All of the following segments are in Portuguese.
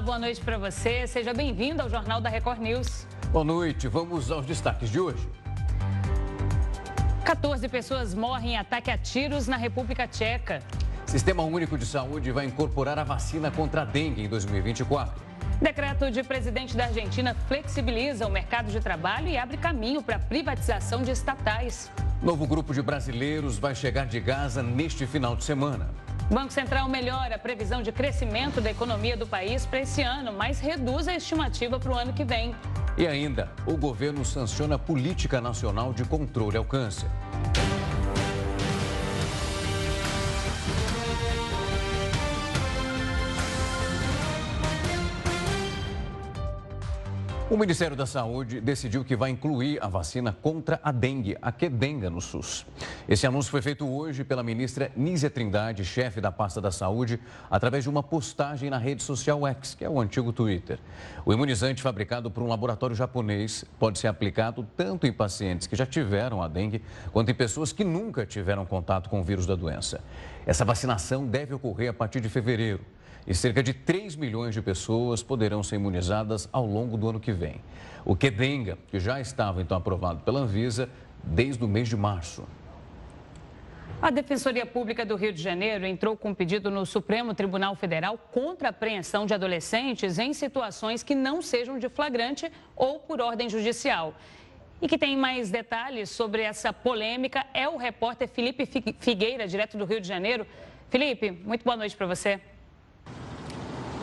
Olá, boa noite para você. Seja bem-vindo ao Jornal da Record News. Boa noite. Vamos aos destaques de hoje. 14 pessoas morrem em ataque a tiros na República Tcheca. Sistema Único de Saúde vai incorporar a vacina contra a dengue em 2024. Decreto de presidente da Argentina flexibiliza o mercado de trabalho e abre caminho para a privatização de estatais. Novo grupo de brasileiros vai chegar de Gaza neste final de semana. Banco Central melhora a previsão de crescimento da economia do país para esse ano, mas reduz a estimativa para o ano que vem. E ainda, o governo sanciona a Política Nacional de Controle ao Câncer. O Ministério da Saúde decidiu que vai incluir a vacina contra a dengue, a quedenga, no SUS. Esse anúncio foi feito hoje pela ministra Nízia Trindade, chefe da pasta da saúde, através de uma postagem na rede social X, que é o antigo Twitter. O imunizante fabricado por um laboratório japonês pode ser aplicado tanto em pacientes que já tiveram a dengue, quanto em pessoas que nunca tiveram contato com o vírus da doença. Essa vacinação deve ocorrer a partir de fevereiro e cerca de 3 milhões de pessoas poderão ser imunizadas ao longo do ano que vem. O Quedenga, que já estava então aprovado pela Anvisa desde o mês de março. A Defensoria Pública do Rio de Janeiro entrou com um pedido no Supremo Tribunal Federal contra a apreensão de adolescentes em situações que não sejam de flagrante ou por ordem judicial. E que tem mais detalhes sobre essa polêmica é o repórter Felipe Figueira, direto do Rio de Janeiro. Felipe, muito boa noite para você.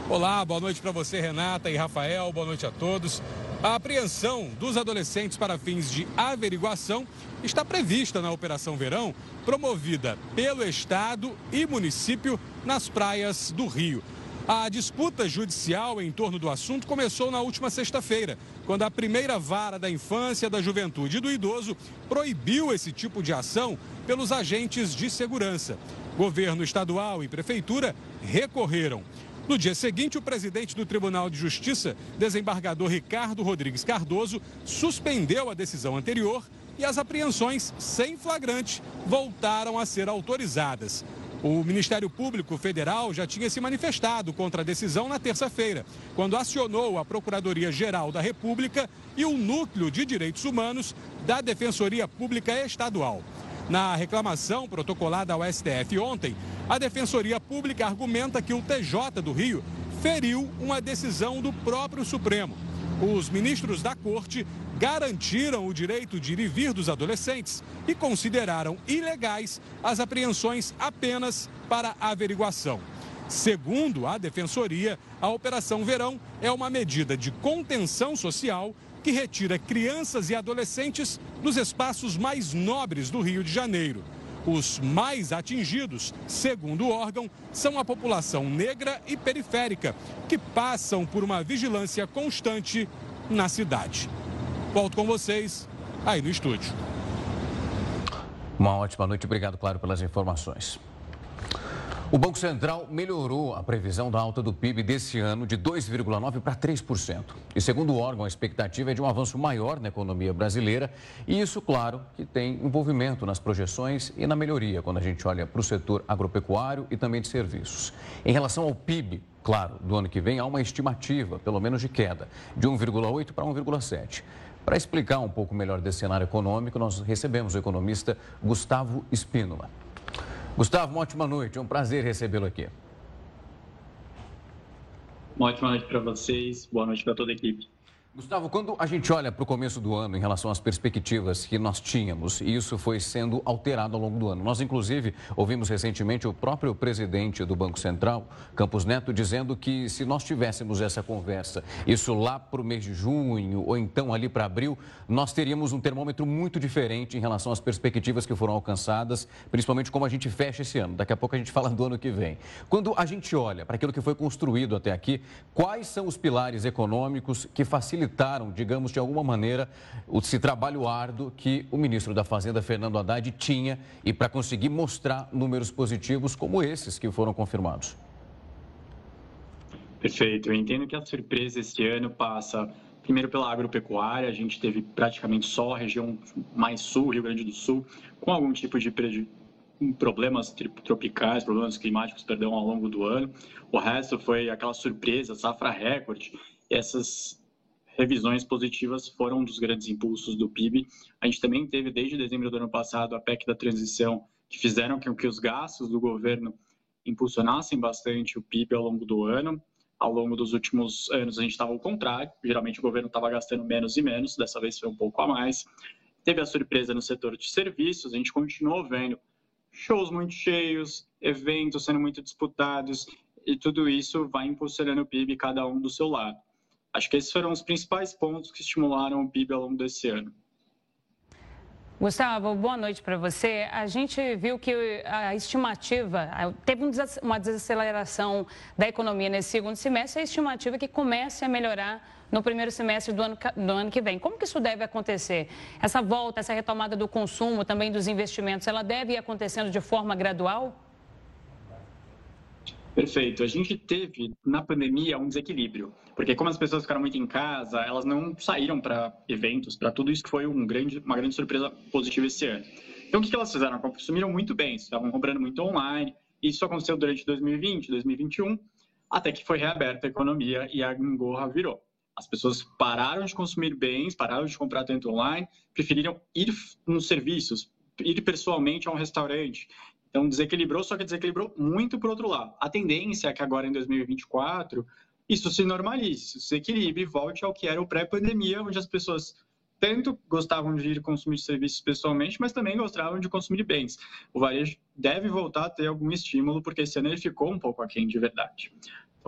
Olá, boa noite para você, Renata e Rafael, boa noite a todos. A apreensão dos adolescentes para fins de averiguação está prevista na Operação Verão, promovida pelo Estado e município nas praias do Rio. A disputa judicial em torno do assunto começou na última sexta-feira, quando a primeira vara da infância, da juventude e do idoso proibiu esse tipo de ação pelos agentes de segurança. Governo estadual e prefeitura recorreram. No dia seguinte, o presidente do Tribunal de Justiça, desembargador Ricardo Rodrigues Cardoso, suspendeu a decisão anterior e as apreensões sem flagrante voltaram a ser autorizadas. O Ministério Público Federal já tinha se manifestado contra a decisão na terça-feira, quando acionou a Procuradoria-Geral da República e o Núcleo de Direitos Humanos da Defensoria Pública Estadual. Na reclamação protocolada ao STF ontem, a Defensoria Pública argumenta que o TJ do Rio feriu uma decisão do próprio Supremo. Os ministros da corte garantiram o direito de ir e vir dos adolescentes e consideraram ilegais as apreensões apenas para averiguação. Segundo a Defensoria, a Operação Verão é uma medida de contenção social que retira crianças e adolescentes dos espaços mais nobres do Rio de Janeiro. Os mais atingidos, segundo o órgão, são a população negra e periférica, que passam por uma vigilância constante na cidade. Volto com vocês aí no estúdio. Uma ótima noite, obrigado, claro, pelas informações. O Banco Central melhorou a previsão da alta do PIB desse ano de 2,9% para 3%. E segundo o órgão, a expectativa é de um avanço maior na economia brasileira. E isso, claro, que tem envolvimento nas projeções e na melhoria quando a gente olha para o setor agropecuário e também de serviços. Em relação ao PIB, claro, do ano que vem, há uma estimativa, pelo menos de queda, de 1,8% para 1,7%. Para explicar um pouco melhor desse cenário econômico, nós recebemos o economista Gustavo Espínola. Gustavo, uma ótima noite. É um prazer recebê-lo aqui. Uma ótima noite para vocês. Boa noite para toda a equipe. Gustavo, quando a gente olha para o começo do ano em relação às perspectivas que nós tínhamos, e isso foi sendo alterado ao longo do ano. Nós, inclusive, ouvimos recentemente o próprio presidente do Banco Central, Campos Neto, dizendo que se nós tivéssemos essa conversa, isso lá para o mês de junho ou então ali para abril, nós teríamos um termômetro muito diferente em relação às perspectivas que foram alcançadas, principalmente como a gente fecha esse ano. Daqui a pouco a gente fala do ano que vem. Quando a gente olha para aquilo que foi construído até aqui, quais são os pilares econômicos que facilitam facilitaram, digamos, de alguma maneira, esse trabalho árduo que o ministro da Fazenda, Fernando Haddad, tinha e para conseguir mostrar números positivos como esses que foram confirmados. Perfeito. Eu entendo que a surpresa este ano passa primeiro pela agropecuária, a gente teve praticamente só a região mais sul, Rio Grande do Sul, com algum tipo de problemas tropicais, problemas climáticos, perdão, ao longo do ano. O resto foi aquela surpresa, safra recorde. Essas revisões positivas foram um dos grandes impulsos do PIB. A gente também teve, desde dezembro do ano passado, a PEC da transição, que fizeram com que os gastos do governo impulsionassem bastante o PIB ao longo do ano. Ao longo dos últimos anos, a gente estava ao contrário. Geralmente, o governo estava gastando menos e menos, dessa vez foi um pouco a mais. Teve a surpresa no setor de serviços, a gente continuou vendo shows muito cheios, eventos sendo muito disputados, e tudo isso vai impulsionando o PIB cada um do seu lado. Acho que esses foram os principais pontos que estimularam o PIB ao longo desse ano. Gustavo, boa noite para você. A gente viu que a estimativa, teve uma desaceleração da economia nesse segundo semestre, a estimativa é que comece a melhorar no primeiro semestre do ano, do ano que vem. Como que isso deve acontecer? Essa volta, essa retomada do consumo, também dos investimentos, ela deve ir acontecendo de forma gradual? Perfeito. A gente teve na pandemia um desequilíbrio, porque como as pessoas ficaram muito em casa, elas não saíram para eventos, para tudo isso que foi um grande, uma grande surpresa positiva esse ano. Então, o que elas fizeram? Consumiram muito bem, estavam comprando muito online. Isso aconteceu durante 2020, 2021, até que foi reaberta a economia e a engorra virou. As pessoas pararam de consumir bens, pararam de comprar tanto online, preferiram ir nos serviços, ir pessoalmente a um restaurante. Então, desequilibrou, só que desequilibrou muito para outro lado. A tendência é que agora, em 2024, isso se normalize, se equilibre e volte ao que era o pré-pandemia, onde as pessoas tanto gostavam de ir consumir serviços pessoalmente, mas também gostavam de consumir bens. O varejo deve voltar a ter algum estímulo, porque esse ano ele ficou um pouco aquém de verdade.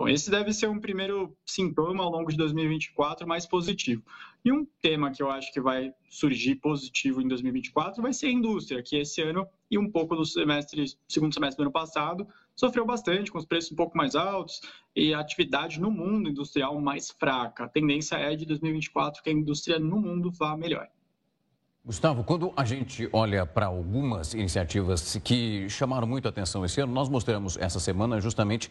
Então, esse deve ser um primeiro sintoma ao longo de 2024 mais positivo. E um tema que eu acho que vai surgir positivo em 2024 vai ser a indústria, que esse ano e um pouco do semestre, segundo semestre do ano passado, sofreu bastante, com os preços um pouco mais altos e a atividade no mundo industrial mais fraca. A tendência é de 2024 que a indústria no mundo vá melhor. Gustavo, quando a gente olha para algumas iniciativas que chamaram muito atenção esse ano, nós mostramos essa semana justamente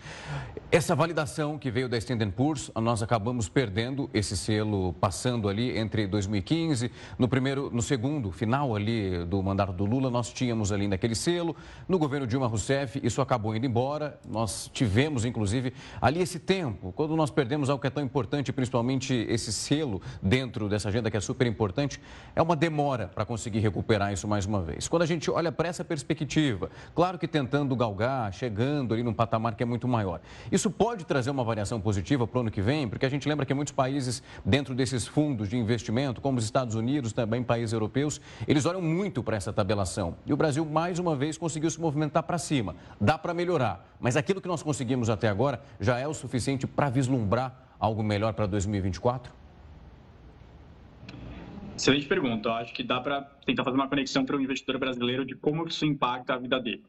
essa validação que veio da Standard Poor's. Nós acabamos perdendo esse selo passando ali entre 2015, no primeiro, no segundo final ali do mandato do Lula, nós tínhamos ali naquele selo. No governo Dilma Rousseff, isso acabou indo embora. Nós tivemos, inclusive, ali esse tempo, quando nós perdemos algo que é tão importante, principalmente esse selo dentro dessa agenda que é super importante, é uma demora demora para conseguir recuperar isso mais uma vez. Quando a gente olha para essa perspectiva, claro que tentando galgar, chegando ali num patamar que é muito maior, isso pode trazer uma variação positiva para o ano que vem, porque a gente lembra que muitos países dentro desses fundos de investimento, como os Estados Unidos, também países europeus, eles olham muito para essa tabelação. E o Brasil, mais uma vez, conseguiu se movimentar para cima. Dá para melhorar, mas aquilo que nós conseguimos até agora já é o suficiente para vislumbrar algo melhor para 2024? Excelente pergunta. Eu acho que dá para tentar fazer uma conexão para o investidor brasileiro de como isso impacta a vida dele.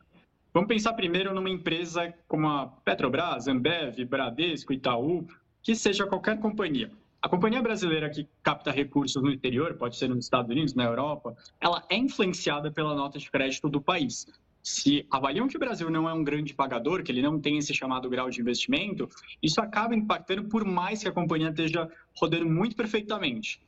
Vamos pensar primeiro numa empresa como a Petrobras, Ambev, Bradesco, Itaú, que seja qualquer companhia. A companhia brasileira que capta recursos no exterior, pode ser nos Estados Unidos, na Europa, ela é influenciada pela nota de crédito do país. Se avaliam que o Brasil não é um grande pagador, que ele não tem esse chamado grau de investimento, isso acaba impactando por mais que a companhia esteja rodando muito perfeitamente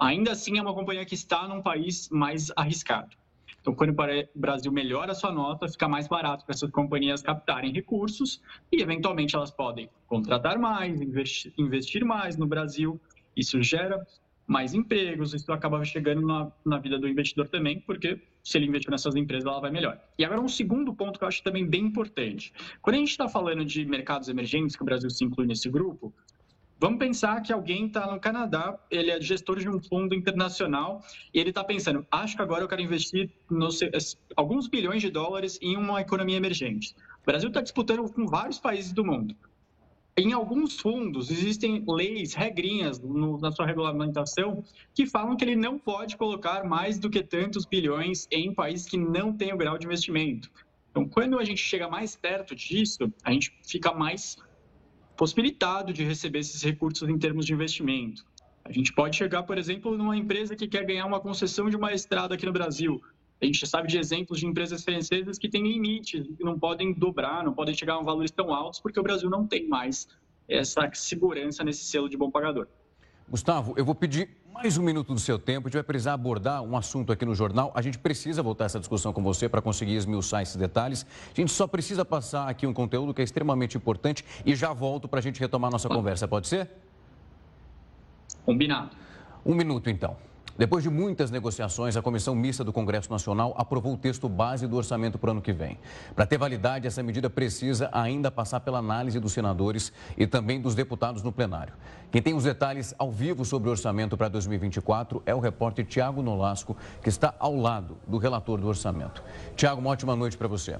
ainda assim é uma companhia que está num país mais arriscado. Então, quando o Brasil melhora a sua nota, fica mais barato para essas companhias captarem recursos e, eventualmente, elas podem contratar mais, investir mais no Brasil. Isso gera mais empregos, isso acaba chegando na, na vida do investidor também, porque se ele investir nessas empresas, ela vai melhor. E agora, um segundo ponto que eu acho também bem importante. Quando a gente está falando de mercados emergentes, que o Brasil se inclui nesse grupo, Vamos pensar que alguém está no Canadá, ele é gestor de um fundo internacional e ele está pensando, acho que agora eu quero investir alguns bilhões de dólares em uma economia emergente. O Brasil está disputando com vários países do mundo. Em alguns fundos existem leis, regrinhas no, na sua regulamentação que falam que ele não pode colocar mais do que tantos bilhões em países que não têm o grau de investimento. Então, quando a gente chega mais perto disso, a gente fica mais possibilitado de receber esses recursos em termos de investimento. A gente pode chegar, por exemplo, numa empresa que quer ganhar uma concessão de uma estrada aqui no Brasil. A gente sabe de exemplos de empresas francesas que têm limites, que não podem dobrar, não podem chegar a valores tão altos, porque o Brasil não tem mais essa segurança nesse selo de bom pagador. Gustavo, eu vou pedir mais um minuto do seu tempo. A gente vai precisar abordar um assunto aqui no jornal. A gente precisa voltar essa discussão com você para conseguir esmiuçar esses detalhes. A gente só precisa passar aqui um conteúdo que é extremamente importante e já volto para a gente retomar nossa conversa. Pode ser? Combinado. Um minuto, então. Depois de muitas negociações, a Comissão Mista do Congresso Nacional aprovou o texto base do orçamento para o ano que vem. Para ter validade, essa medida precisa ainda passar pela análise dos senadores e também dos deputados no plenário. Quem tem os detalhes ao vivo sobre o orçamento para 2024 é o repórter Tiago Nolasco, que está ao lado do relator do orçamento. Tiago, uma ótima noite para você.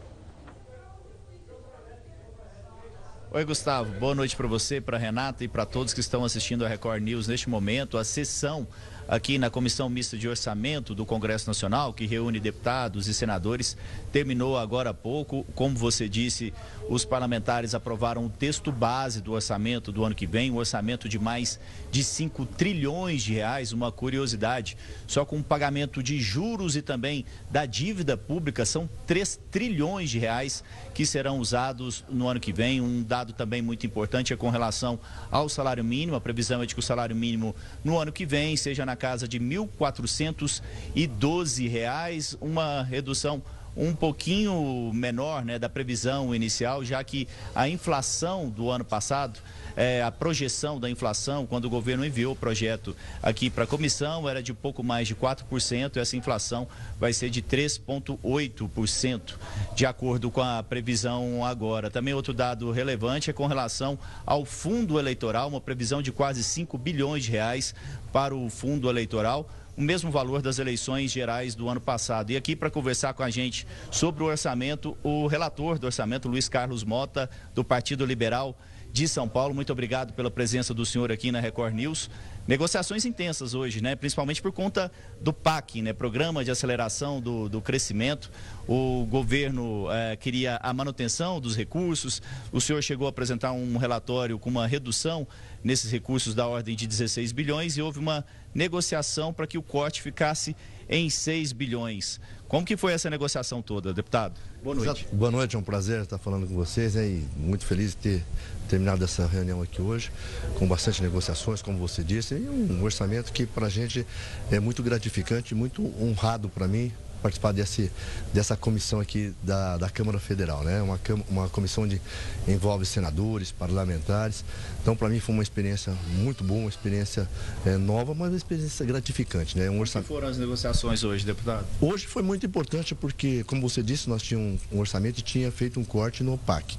Oi, Gustavo. Boa noite para você, para Renata e para todos que estão assistindo a Record News neste momento. A sessão aqui na Comissão Mista de Orçamento do Congresso Nacional, que reúne deputados e senadores, terminou agora há pouco. Como você disse, os parlamentares aprovaram o texto base do orçamento do ano que vem, um orçamento de mais de 5 trilhões de reais. Uma curiosidade, só com o pagamento de juros e também da dívida pública, são 3 trilhões de reais que serão usados no ano que vem. Um dado também muito importante é com relação ao salário mínimo. A previsão é de que o salário mínimo no ano que vem seja na casa de R$ 1.412, uma redução um pouquinho menor né, da previsão inicial, já que a inflação do ano passado é, a projeção da inflação, quando o governo enviou o projeto aqui para a comissão, era de pouco mais de 4%, essa inflação vai ser de 3,8%, de acordo com a previsão agora. Também outro dado relevante é com relação ao fundo eleitoral, uma previsão de quase 5 bilhões de reais para o fundo eleitoral o mesmo valor das eleições gerais do ano passado. E aqui para conversar com a gente sobre o orçamento, o relator do orçamento, Luiz Carlos Mota, do Partido Liberal de São Paulo. Muito obrigado pela presença do senhor aqui na Record News. Negociações intensas hoje, né? principalmente por conta do PAC, né? Programa de Aceleração do, do Crescimento. O governo eh, queria a manutenção dos recursos. O senhor chegou a apresentar um relatório com uma redução nesses recursos da ordem de 16 bilhões e houve uma negociação para que o corte ficasse em 6 bilhões. Como que foi essa negociação toda, deputado? Boa noite. Boa noite, é um prazer estar falando com vocês né, e muito feliz de ter terminado essa reunião aqui hoje, com bastante negociações, como você disse, e um orçamento que para a gente é muito gratificante, muito honrado para mim, participar desse, dessa comissão aqui da, da Câmara Federal, né? Uma, uma comissão que envolve senadores, parlamentares. Então, para mim foi uma experiência muito boa, uma experiência é, nova, mas uma experiência gratificante, né? Um orçamento... Como foram as negociações hoje, deputado? Hoje foi muito importante porque, como você disse, nós tínhamos um orçamento e tinha feito um corte no PAC.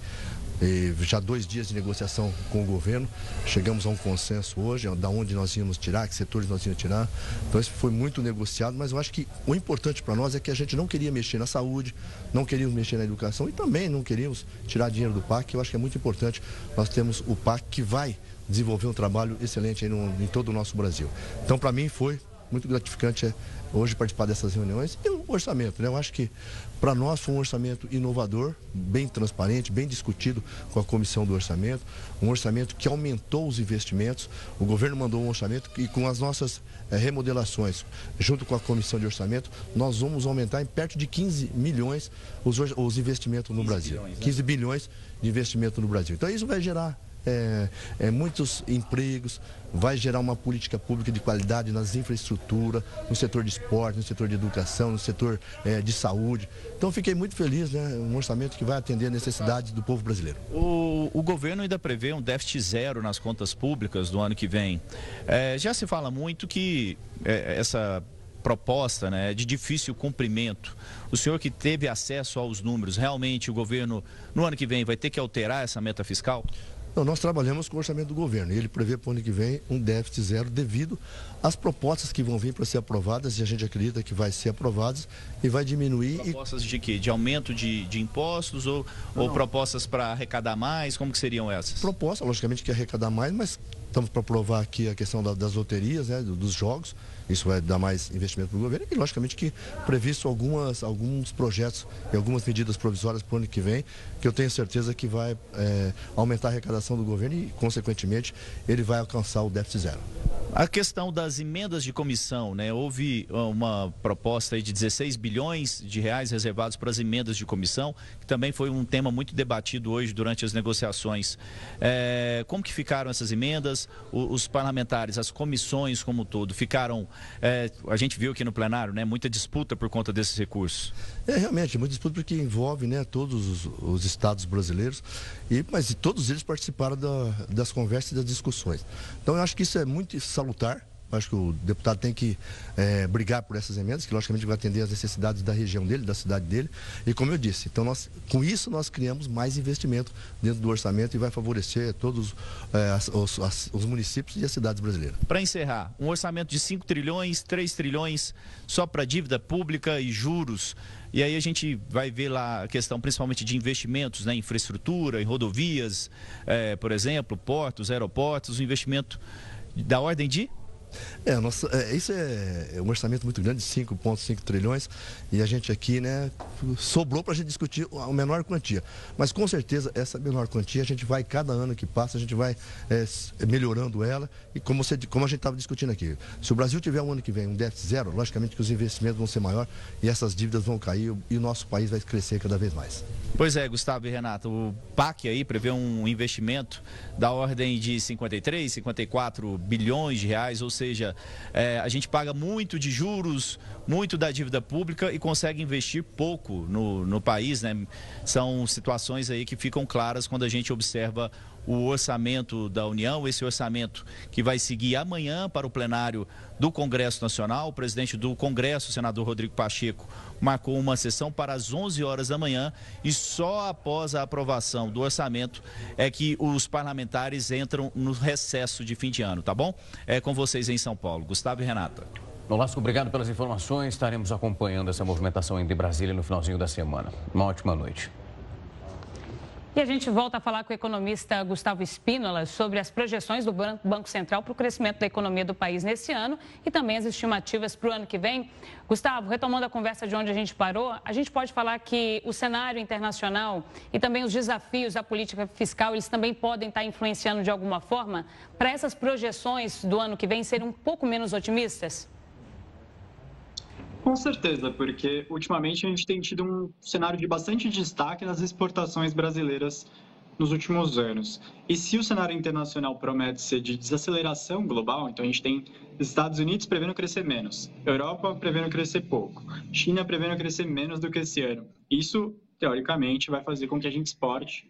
Já dois dias de negociação com o governo, chegamos a um consenso hoje, da onde nós íamos tirar, que setores nós íamos tirar. Então isso foi muito negociado, mas eu acho que o importante para nós é que a gente não queria mexer na saúde, não queríamos mexer na educação e também não queríamos tirar dinheiro do PAC. Eu acho que é muito importante. Nós temos o PAC que vai desenvolver um trabalho excelente no, em todo o nosso Brasil. Então, para mim, foi muito gratificante hoje participar dessas reuniões e o orçamento, né? Eu acho que para nós foi um orçamento inovador, bem transparente, bem discutido com a comissão do orçamento, um orçamento que aumentou os investimentos. O governo mandou um orçamento e com as nossas é, remodelações, junto com a comissão de orçamento, nós vamos aumentar em perto de 15 milhões os, os investimentos no Brasil. Bilhões, né? 15 bilhões de investimento no Brasil. Então isso vai gerar é, é, muitos empregos, vai gerar uma política pública de qualidade nas infraestruturas, no setor de esporte, no setor de educação, no setor é, de saúde. Então fiquei muito feliz, né? Um orçamento que vai atender a necessidades do povo brasileiro. O, o governo ainda prevê um déficit zero nas contas públicas do ano que vem. É, já se fala muito que é, essa proposta né, é de difícil cumprimento. O senhor que teve acesso aos números, realmente o governo no ano que vem vai ter que alterar essa meta fiscal? Não, nós trabalhamos com o orçamento do governo e ele prevê para o ano que vem um déficit zero devido às propostas que vão vir para ser aprovadas e a gente acredita que vai ser aprovadas e vai diminuir. Propostas e... de quê? De aumento de, de impostos ou, ou propostas para arrecadar mais? Como que seriam essas? Proposta, logicamente que arrecadar mais, mas estamos para aprovar aqui a questão da, das loterias, né, dos jogos. Isso vai dar mais investimento para o governo e, logicamente, que previsto algumas, alguns projetos e algumas medidas provisórias para o ano que vem, que eu tenho certeza que vai é, aumentar a arrecadação do governo e, consequentemente, ele vai alcançar o déficit zero. A questão das emendas de comissão, né? Houve ah, uma proposta de 16 bilhões de reais reservados para as emendas de comissão, que também foi um tema muito debatido hoje durante as negociações. É, como que ficaram essas emendas? O, os parlamentares, as comissões como um todo, ficaram. É, a gente viu aqui no plenário, né? Muita disputa por conta desses recursos. É realmente muita disputa porque envolve, né? Todos os, os estados brasileiros e mas todos eles participaram da, das conversas e das discussões. Então eu acho que isso é muito salutar. Acho que o deputado tem que é, brigar por essas emendas, que logicamente vai atender às necessidades da região dele, da cidade dele. E como eu disse, então nós, com isso nós criamos mais investimento dentro do orçamento e vai favorecer todos é, os, as, os, municípios e as cidades brasileiras. Para encerrar, um orçamento de 5 trilhões, 3 trilhões só para dívida pública e juros. E aí a gente vai ver lá a questão principalmente de investimentos né, infraestrutura, em rodovias, é, por exemplo, portos, aeroportos, um investimento da ordem de é, nossa, é, isso é, é, um orçamento muito grande, 5,5 trilhões, e a gente aqui, né, sobrou para a gente discutir a menor quantia. Mas com certeza essa menor quantia a gente vai, cada ano que passa, a gente vai é, melhorando ela. E como, você, como a gente estava discutindo aqui, se o Brasil tiver um ano que vem um déficit zero, logicamente que os investimentos vão ser maior e essas dívidas vão cair e o nosso país vai crescer cada vez mais. Pois é, Gustavo e Renato, o PAC aí prevê um investimento da ordem de 53, 54 bilhões de reais, ou seja, é, a gente paga muito de juros, muito da dívida pública e consegue investir pouco no, no país, né? São situações aí que ficam claras quando a gente observa o orçamento da União, esse orçamento que vai seguir amanhã para o plenário do Congresso Nacional. O presidente do Congresso, o senador Rodrigo Pacheco, marcou uma sessão para as 11 horas da manhã e só após a aprovação do orçamento é que os parlamentares entram no recesso de fim de ano, tá bom? É com vocês em São Paulo. Gustavo e Renata. Nolasco, obrigado pelas informações. Estaremos acompanhando essa movimentação em Brasília no finalzinho da semana. Uma ótima noite. E a gente volta a falar com o economista Gustavo Espínola sobre as projeções do Banco Central para o crescimento da economia do país nesse ano e também as estimativas para o ano que vem. Gustavo, retomando a conversa de onde a gente parou, a gente pode falar que o cenário internacional e também os desafios da política fiscal, eles também podem estar influenciando de alguma forma para essas projeções do ano que vem serem um pouco menos otimistas? Com certeza, porque ultimamente a gente tem tido um cenário de bastante destaque nas exportações brasileiras nos últimos anos. E se o cenário internacional promete ser de desaceleração global, então a gente tem Estados Unidos prevendo crescer menos, Europa prevendo crescer pouco, China prevendo crescer menos do que esse ano. Isso, teoricamente, vai fazer com que a gente exporte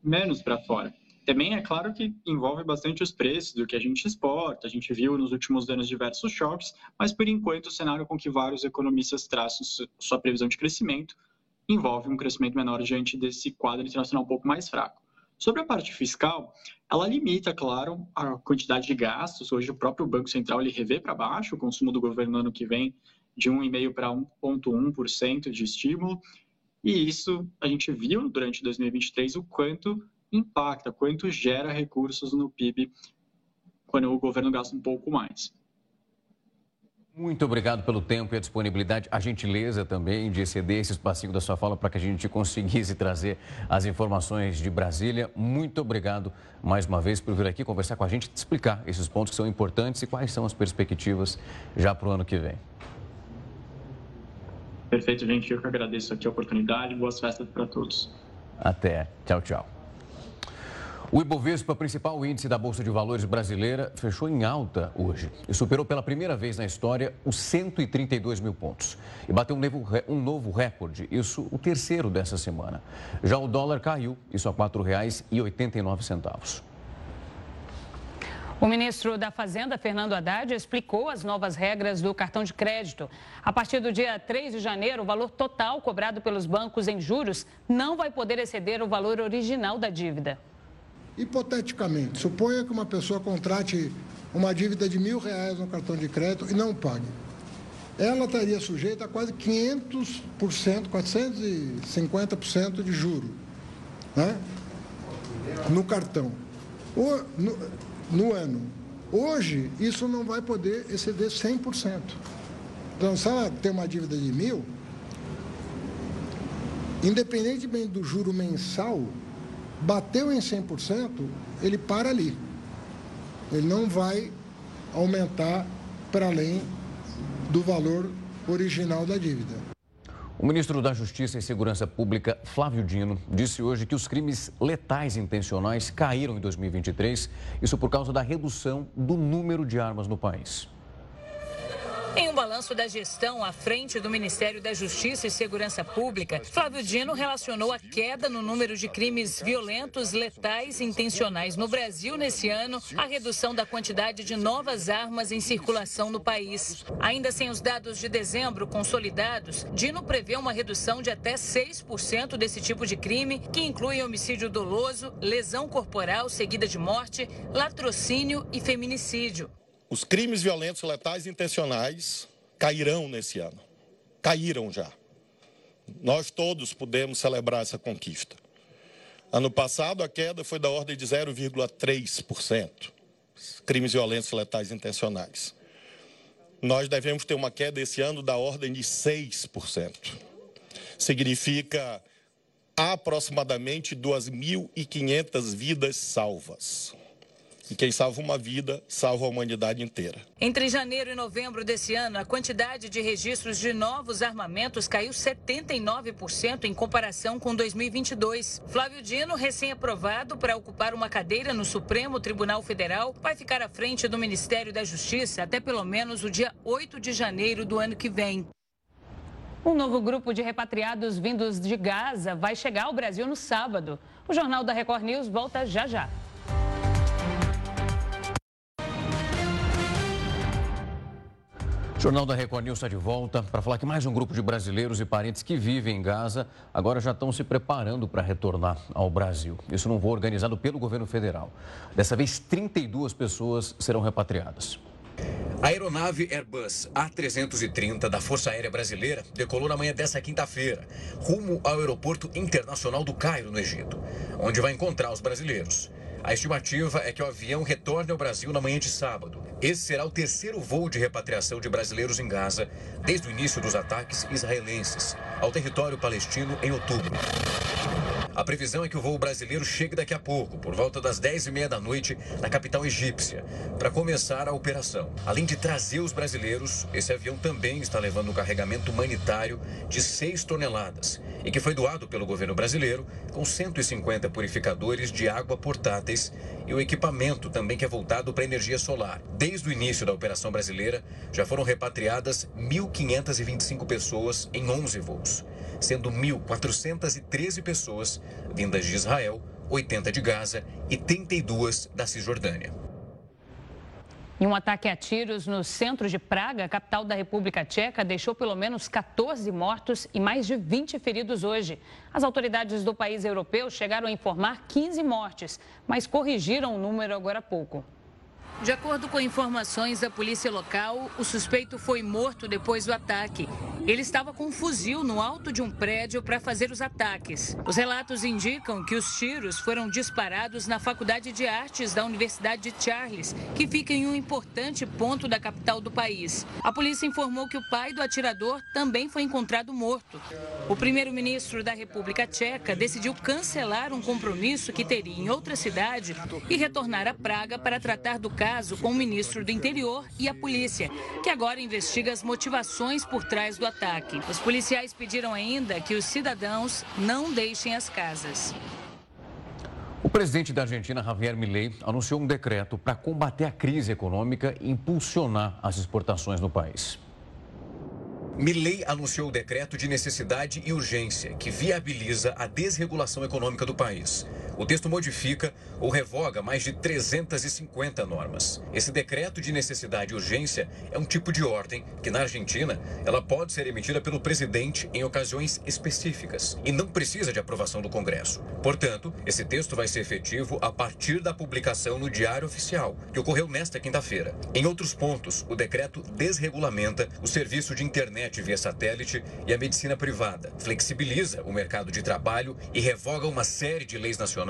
menos para fora. Também é claro que envolve bastante os preços do que a gente exporta. A gente viu nos últimos anos diversos choques, mas por enquanto o cenário com que vários economistas traçam sua previsão de crescimento envolve um crescimento menor diante desse quadro internacional um pouco mais fraco. Sobre a parte fiscal, ela limita, claro, a quantidade de gastos. Hoje o próprio Banco Central ele revê para baixo o consumo do governo no ano que vem de 1,5% para 1,1% de estímulo. E isso a gente viu durante 2023 o quanto impacta, quanto gera recursos no PIB quando o governo gasta um pouco mais. Muito obrigado pelo tempo e a disponibilidade, a gentileza também de exceder esse espacinho da sua fala para que a gente conseguisse trazer as informações de Brasília. Muito obrigado mais uma vez por vir aqui conversar com a gente, explicar esses pontos que são importantes e quais são as perspectivas já para o ano que vem. Perfeito, gente. Eu que agradeço aqui a oportunidade. Boas festas para todos. Até. Tchau, tchau. O Ibovespa, principal índice da Bolsa de Valores brasileira, fechou em alta hoje e superou pela primeira vez na história os 132 mil pontos. E bateu um novo, recorde, isso o terceiro dessa semana. Já o dólar caiu, isso a R$ 4,89. O ministro da Fazenda, Fernando Haddad, explicou as novas regras do cartão de crédito. A partir do dia 3 de janeiro, o valor total cobrado pelos bancos em juros não vai poder exceder o valor original da dívida. Hipoteticamente, suponha que uma pessoa contrate uma dívida de mil reais no cartão de crédito e não pague. Ela estaria sujeita a quase 500%, 450% de juro né? no cartão, no, no ano. Hoje, isso não vai poder exceder 100%. Então, se ela tem uma dívida de mil, independentemente do juro mensal, bateu em 100%, ele para ali. Ele não vai aumentar para além do valor original da dívida. O ministro da Justiça e Segurança Pública, Flávio Dino, disse hoje que os crimes letais intencionais caíram em 2023, isso por causa da redução do número de armas no país. Em um balanço da gestão à frente do Ministério da Justiça e Segurança Pública, Flávio Dino relacionou a queda no número de crimes violentos, letais e intencionais no Brasil nesse ano à redução da quantidade de novas armas em circulação no país. Ainda sem os dados de dezembro consolidados, Dino prevê uma redução de até 6% desse tipo de crime, que inclui homicídio doloso, lesão corporal seguida de morte, latrocínio e feminicídio. Os crimes violentos letais intencionais cairão nesse ano. Caíram já. Nós todos pudemos celebrar essa conquista. Ano passado, a queda foi da ordem de 0,3%. Crimes violentos letais intencionais. Nós devemos ter uma queda esse ano da ordem de 6%. Significa aproximadamente 2.500 vidas salvas. E quem salva uma vida, salva a humanidade inteira. Entre janeiro e novembro desse ano, a quantidade de registros de novos armamentos caiu 79% em comparação com 2022. Flávio Dino, recém-aprovado para ocupar uma cadeira no Supremo Tribunal Federal, vai ficar à frente do Ministério da Justiça até pelo menos o dia 8 de janeiro do ano que vem. Um novo grupo de repatriados vindos de Gaza vai chegar ao Brasil no sábado. O Jornal da Record News volta já já. Jornal da Record News está de volta para falar que mais um grupo de brasileiros e parentes que vivem em Gaza agora já estão se preparando para retornar ao Brasil. Isso num voo organizado pelo governo federal. Dessa vez, 32 pessoas serão repatriadas. A aeronave Airbus A330 da Força Aérea Brasileira decolou na manhã dessa quinta-feira, rumo ao Aeroporto Internacional do Cairo, no Egito, onde vai encontrar os brasileiros. A estimativa é que o avião retorne ao Brasil na manhã de sábado. Esse será o terceiro voo de repatriação de brasileiros em Gaza desde o início dos ataques israelenses ao território palestino em outubro. A previsão é que o voo brasileiro chegue daqui a pouco, por volta das 10 e meia da noite, na capital egípcia, para começar a operação. Além de trazer os brasileiros, esse avião também está levando um carregamento humanitário de 6 toneladas e que foi doado pelo governo brasileiro com 150 purificadores de água portáteis e o equipamento também que é voltado para energia solar. Desde o início da operação brasileira, já foram repatriadas 1.525 pessoas em 11 voos sendo 1.413 pessoas vindas de Israel, 80 de Gaza e 32 da Cisjordânia. Em um ataque a tiros no centro de Praga, capital da República Tcheca, deixou pelo menos 14 mortos e mais de 20 feridos hoje. As autoridades do país europeu chegaram a informar 15 mortes, mas corrigiram o número agora há pouco. De acordo com informações da polícia local, o suspeito foi morto depois do ataque. Ele estava com um fuzil no alto de um prédio para fazer os ataques. Os relatos indicam que os tiros foram disparados na Faculdade de Artes da Universidade de Charles, que fica em um importante ponto da capital do país. A polícia informou que o pai do atirador também foi encontrado morto. O primeiro-ministro da República Tcheca decidiu cancelar um compromisso que teria em outra cidade e retornar a Praga para tratar do caso caso com o ministro do Interior e a polícia, que agora investiga as motivações por trás do ataque. Os policiais pediram ainda que os cidadãos não deixem as casas. O presidente da Argentina, Javier Milei, anunciou um decreto para combater a crise econômica e impulsionar as exportações no país. Milley anunciou o decreto de necessidade e urgência que viabiliza a desregulação econômica do país. O texto modifica ou revoga mais de 350 normas. Esse decreto de necessidade e urgência é um tipo de ordem que, na Argentina, ela pode ser emitida pelo presidente em ocasiões específicas e não precisa de aprovação do Congresso. Portanto, esse texto vai ser efetivo a partir da publicação no Diário Oficial, que ocorreu nesta quinta-feira. Em outros pontos, o decreto desregulamenta o serviço de internet via satélite e a medicina privada, flexibiliza o mercado de trabalho e revoga uma série de leis nacionais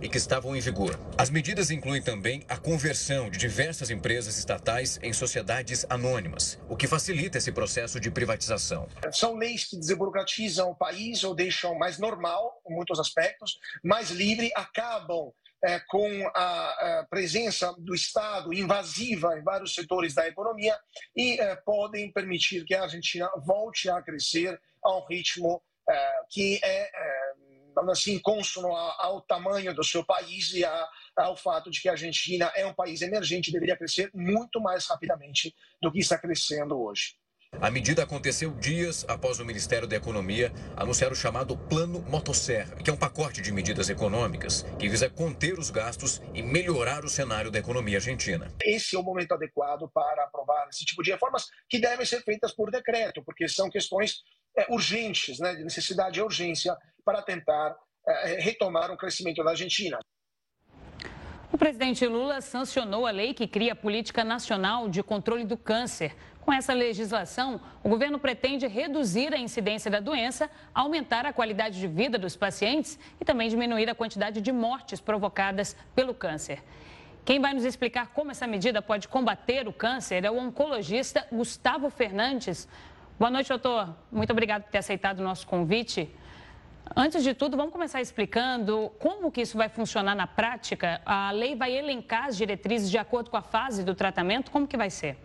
e que estavam em vigor. As medidas incluem também a conversão de diversas empresas estatais em sociedades anônimas, o que facilita esse processo de privatização. São leis que desburocratizam o país ou deixam mais normal, em muitos aspectos, mais livre, acabam é, com a, a, presença do Estado invasiva em vários setores da economia e é, podem permitir que a Argentina volte a crescer a um ritmo é, que é, assim, consono ao tamanho do seu país e a, ao fato de que a Argentina é um país emergente e deveria crescer muito mais rapidamente do que está crescendo hoje. A medida aconteceu dias após o Ministério da Economia anunciar o chamado Plano Motosserra, que é um pacote de medidas econômicas que visa conter os gastos e melhorar o cenário da economia argentina. Esse é o momento adequado para aprovar esse tipo de reformas que devem ser feitas por decreto, porque são questões urgentes, né, de necessidade e urgência para tentar é, retomar um crescimento da Argentina. O presidente Lula sancionou a lei que cria a Política Nacional de Controle do Câncer. Com essa legislação, o governo pretende reduzir a incidência da doença, aumentar a qualidade de vida dos pacientes e também diminuir a quantidade de mortes provocadas pelo câncer. Quem vai nos explicar como essa medida pode combater o câncer é o oncologista Gustavo Fernandes. Boa noite, doutor. Muito obrigado por ter aceitado o nosso convite. Antes de tudo, vamos começar explicando como que isso vai funcionar na prática. A lei vai elencar as diretrizes de acordo com a fase do tratamento. Como que vai ser?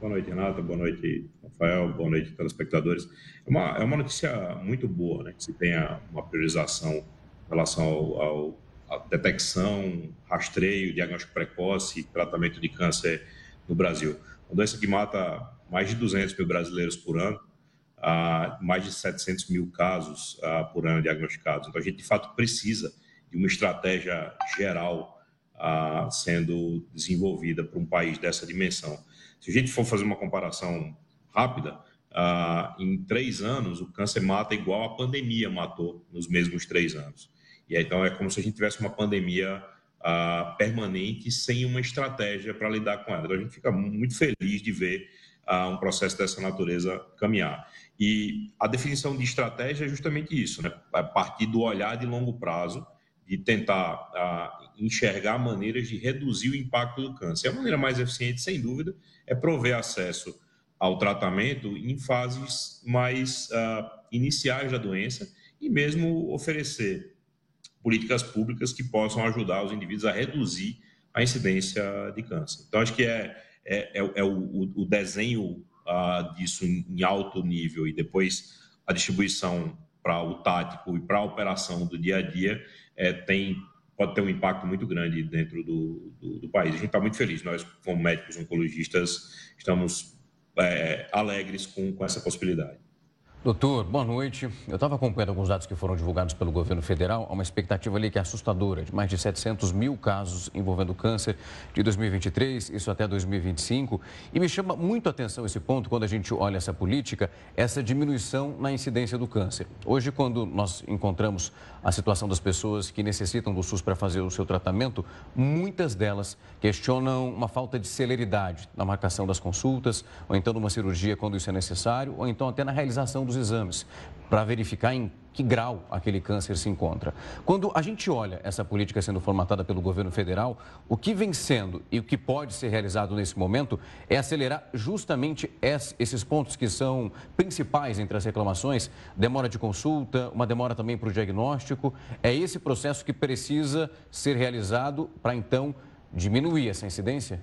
Boa noite, Renata. Boa noite, Rafael. Boa noite, telespectadores. É uma, é uma notícia muito boa, né? Que se tenha uma priorização em relação ao, ao à detecção, rastreio, diagnóstico precoce e tratamento de câncer no Brasil. Uma doença que mata mais de 200 mil brasileiros por ano a mais de 700 mil casos uh, por ano diagnosticados. Então, a gente, de fato, precisa de uma estratégia geral uh, sendo desenvolvida para um país dessa dimensão. Se a gente for fazer uma comparação rápida, uh, em três anos, o câncer mata igual a pandemia matou nos mesmos três anos. E aí, então, é como se a gente tivesse uma pandemia permanente sem uma estratégia para lidar com ela. Então, a gente fica muito feliz de ver um processo dessa natureza caminhar. E a definição de estratégia é justamente isso, né? A partir do olhar de longo prazo, de tentar enxergar maneiras de reduzir o impacto do câncer. A maneira mais eficiente, sem dúvida, é prover acesso ao tratamento em fases mais uh, iniciais da doença e mesmo oferecer políticas públicas que possam ajudar os indivíduos a reduzir a incidência de câncer. Então, acho que é, é, é, é o, o, desenho uh, disso em, em, alto nível e depois a distribuição para o tático e para a operação do dia a dia é, tem pode ter um impacto muito grande dentro do, do, do país. A gente está muito feliz. Nós, como médicos oncologistas, estamos é, alegres com, com essa possibilidade. Doutor, boa noite. Eu estava acompanhando alguns dados que foram divulgados pelo governo federal. Há uma expectativa ali que é assustadora, de mais de 700 mil casos envolvendo câncer de 2023, isso até 2025. E me chama muito a atenção esse ponto, quando a gente olha essa política, essa diminuição na incidência do câncer. Hoje, quando nós encontramos a situação das pessoas que necessitam do SUS para fazer o seu tratamento, muitas delas questionam uma falta de celeridade na marcação das consultas, ou então numa cirurgia quando isso é necessário, ou então até na realização dos exames, para verificar em que grau aquele câncer se encontra. Quando a gente olha essa política sendo formatada pelo governo federal, o que vem sendo e o que pode ser realizado nesse momento é acelerar justamente esses pontos que são principais entre as reclamações, demora de consulta, uma demora também para o diagnóstico. É esse processo que precisa ser realizado para então diminuir essa incidência?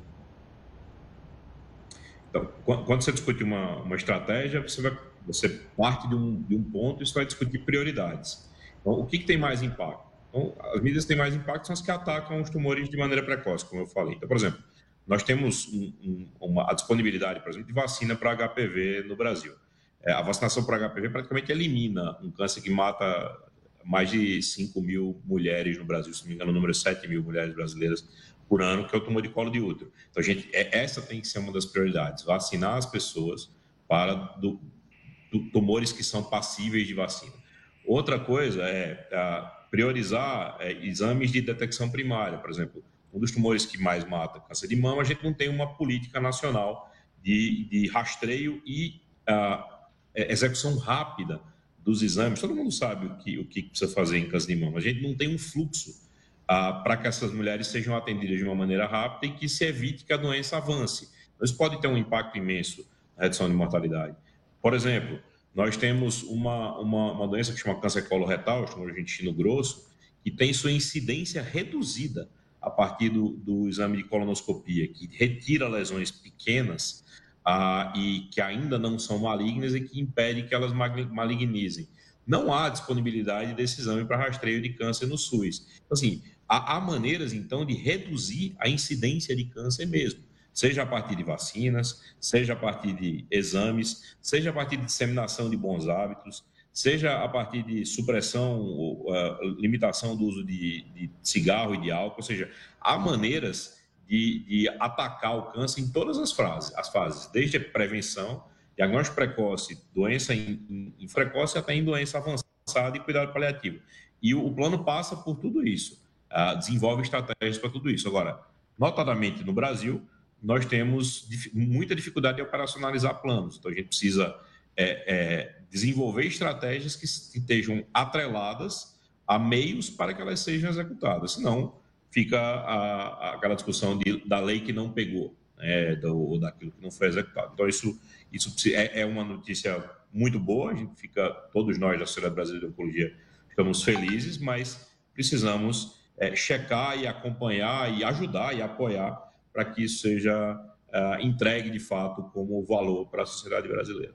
Então, quando você discute uma, uma estratégia, você vai você parte de um, de um ponto e você vai discutir prioridades. Então, o que, que tem mais impacto? Então, as medidas que têm mais impacto são as que atacam os tumores de maneira precoce, como eu falei. Então, por exemplo, nós temos um, um, uma, a disponibilidade, por exemplo, de vacina para HPV no Brasil. É, a vacinação para HPV praticamente elimina um câncer que mata mais de 5 mil mulheres no Brasil, se não me engano, o número é 7 mil mulheres brasileiras por ano, que é o tumor de colo de útero. Então, gente, é, essa tem que ser uma das prioridades, vacinar as pessoas para do, tumores que são passíveis de vacina. Outra coisa é, é priorizar é, exames de detecção primária, por exemplo, um dos tumores que mais mata câncer de mama, a gente não tem uma política nacional de, de rastreio e uh, execução rápida dos exames. Todo mundo sabe o que, o que precisa fazer em câncer de mama. A gente não tem um fluxo para que essas mulheres sejam atendidas de uma maneira rápida e que se evite que a doença avance. Isso pode ter um impacto imenso na redução de mortalidade. Por exemplo, nós temos uma, uma, uma doença que chama câncer coloretal, chamamos de intestino grosso, e tem sua incidência reduzida a partir do, do exame de colonoscopia, que retira lesões pequenas ah, e que ainda não são malignas e que impede que elas malignizem. Não há disponibilidade desse exame para rastreio de câncer no SUS. Então, assim, há, há maneiras, então, de reduzir a incidência de câncer mesmo seja a partir de vacinas, seja a partir de exames, seja a partir de disseminação de bons hábitos, seja a partir de supressão, uh, limitação do uso de, de, cigarro e de álcool, ou seja, há maneiras de, de atacar o câncer em todas as fases, as fases, desde a prevenção, diagnóstico precoce, doença em, em, em precoce até em doença avançada e cuidado paliativo. E o, o plano passa por tudo isso, uh, desenvolve estratégias para tudo isso. Agora, notadamente no Brasil, nós temos muita dificuldade de operacionalizar planos, então a gente precisa é, é, desenvolver estratégias que, que estejam atreladas a meios para que elas sejam executadas. Senão, fica a, a, aquela discussão de, da lei que não pegou, né, do, daquilo que não foi executado. Então, isso, isso é, é, uma notícia muito boa, a gente fica, todos nós da Sociedade Brasileira de Oncologia ficamos felizes, mas precisamos é, checar e acompanhar e ajudar e apoiar para que isso seja uh, entregue de fato como valor para a sociedade brasileira.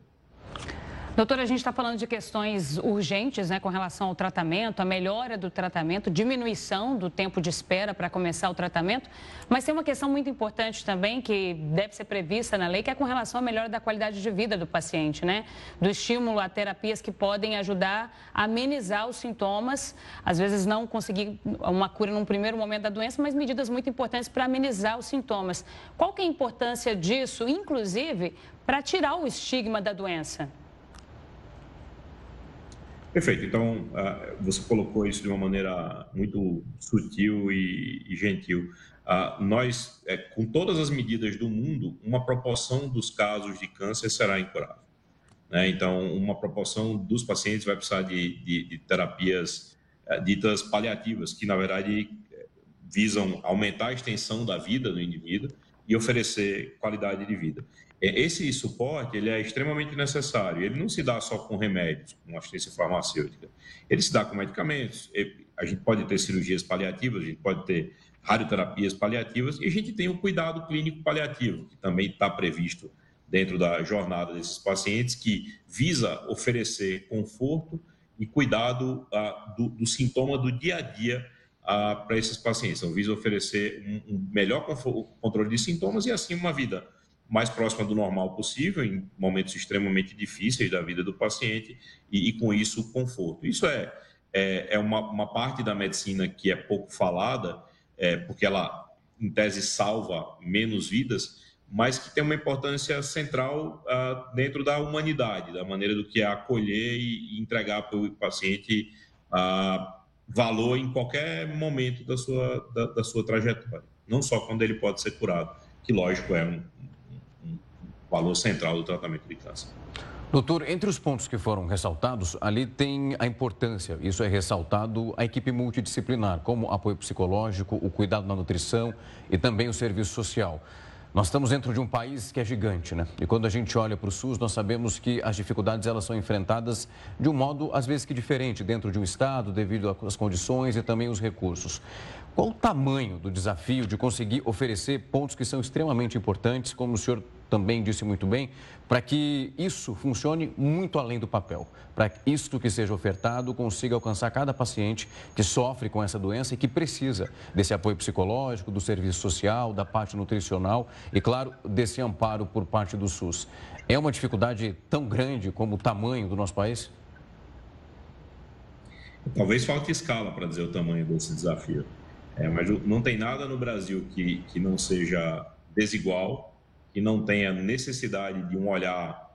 Doutora, a gente está falando de questões urgentes né, com relação ao tratamento, a melhora do tratamento, diminuição do tempo de espera para começar o tratamento, mas tem uma questão muito importante também que deve ser prevista na lei, que é com relação à melhora da qualidade de vida do paciente, né? Do estímulo a terapias que podem ajudar a amenizar os sintomas, às vezes não conseguir uma cura num primeiro momento da doença, mas medidas muito importantes para amenizar os sintomas. Qual que é a importância disso, inclusive, para tirar o estigma da doença? Perfeito. Então, ah, você colocou isso de uma maneira muito sutil e, gentil. Ah, nós, é, com todas as medidas do mundo, uma proporção dos casos de câncer será incurável. Né? Então, uma proporção dos pacientes vai precisar de, de, de terapias eh, ditas paliativas, que na verdade visam aumentar a extensão da vida do indivíduo e oferecer qualidade de vida. É, esse suporte ele é extremamente necessário. Ele não se dá só com remédios, com assistência farmacêutica. Ele se dá com medicamentos. A gente pode ter cirurgias paliativas, a gente pode ter radioterapias paliativas e a gente tem o cuidado clínico paliativo, que também está previsto dentro da jornada desses pacientes, que visa oferecer conforto e cuidado ah, do, do, sintoma do dia a dia ah, para esses pacientes. Então, visa oferecer um, um melhor controle de sintomas e, assim, uma vida mais próxima do normal possível, em momentos extremamente difíceis da vida do paciente, e, e com isso, conforto. Isso é, é, é uma, uma, parte da medicina que é pouco falada, é, porque ela, em tese, salva menos vidas, mas que tem uma importância central uh, dentro da humanidade, da maneira do que é acolher e, entregar para o paciente uh, valor em qualquer momento da sua, da, da sua trajetória, não só quando ele pode ser curado, que lógico é um, valor central do tratamento de câncer. Doutor, entre os pontos que foram ressaltados, ali tem a importância, isso é ressaltado, a equipe multidisciplinar, como apoio psicológico, o cuidado na nutrição e também o serviço social. Nós estamos dentro de um país que é gigante, né? E quando a gente olha para o SUS, nós sabemos que as dificuldades elas são enfrentadas de um modo, às vezes, que diferente dentro de um estado, devido às condições e também os recursos. Qual o tamanho do desafio de conseguir oferecer pontos que são extremamente importantes, como o senhor também disse muito bem, para que isso funcione muito além do papel, para que isto que seja ofertado consiga alcançar cada paciente que sofre com essa doença e que precisa desse apoio psicológico, do serviço social, da parte nutricional e, claro, desse amparo por parte do SUS. É uma dificuldade tão grande como o tamanho do nosso país? Talvez falte escala para dizer o tamanho desse desafio. É, mas não tem nada no Brasil que, que não seja desigual que não tenha necessidade de um olhar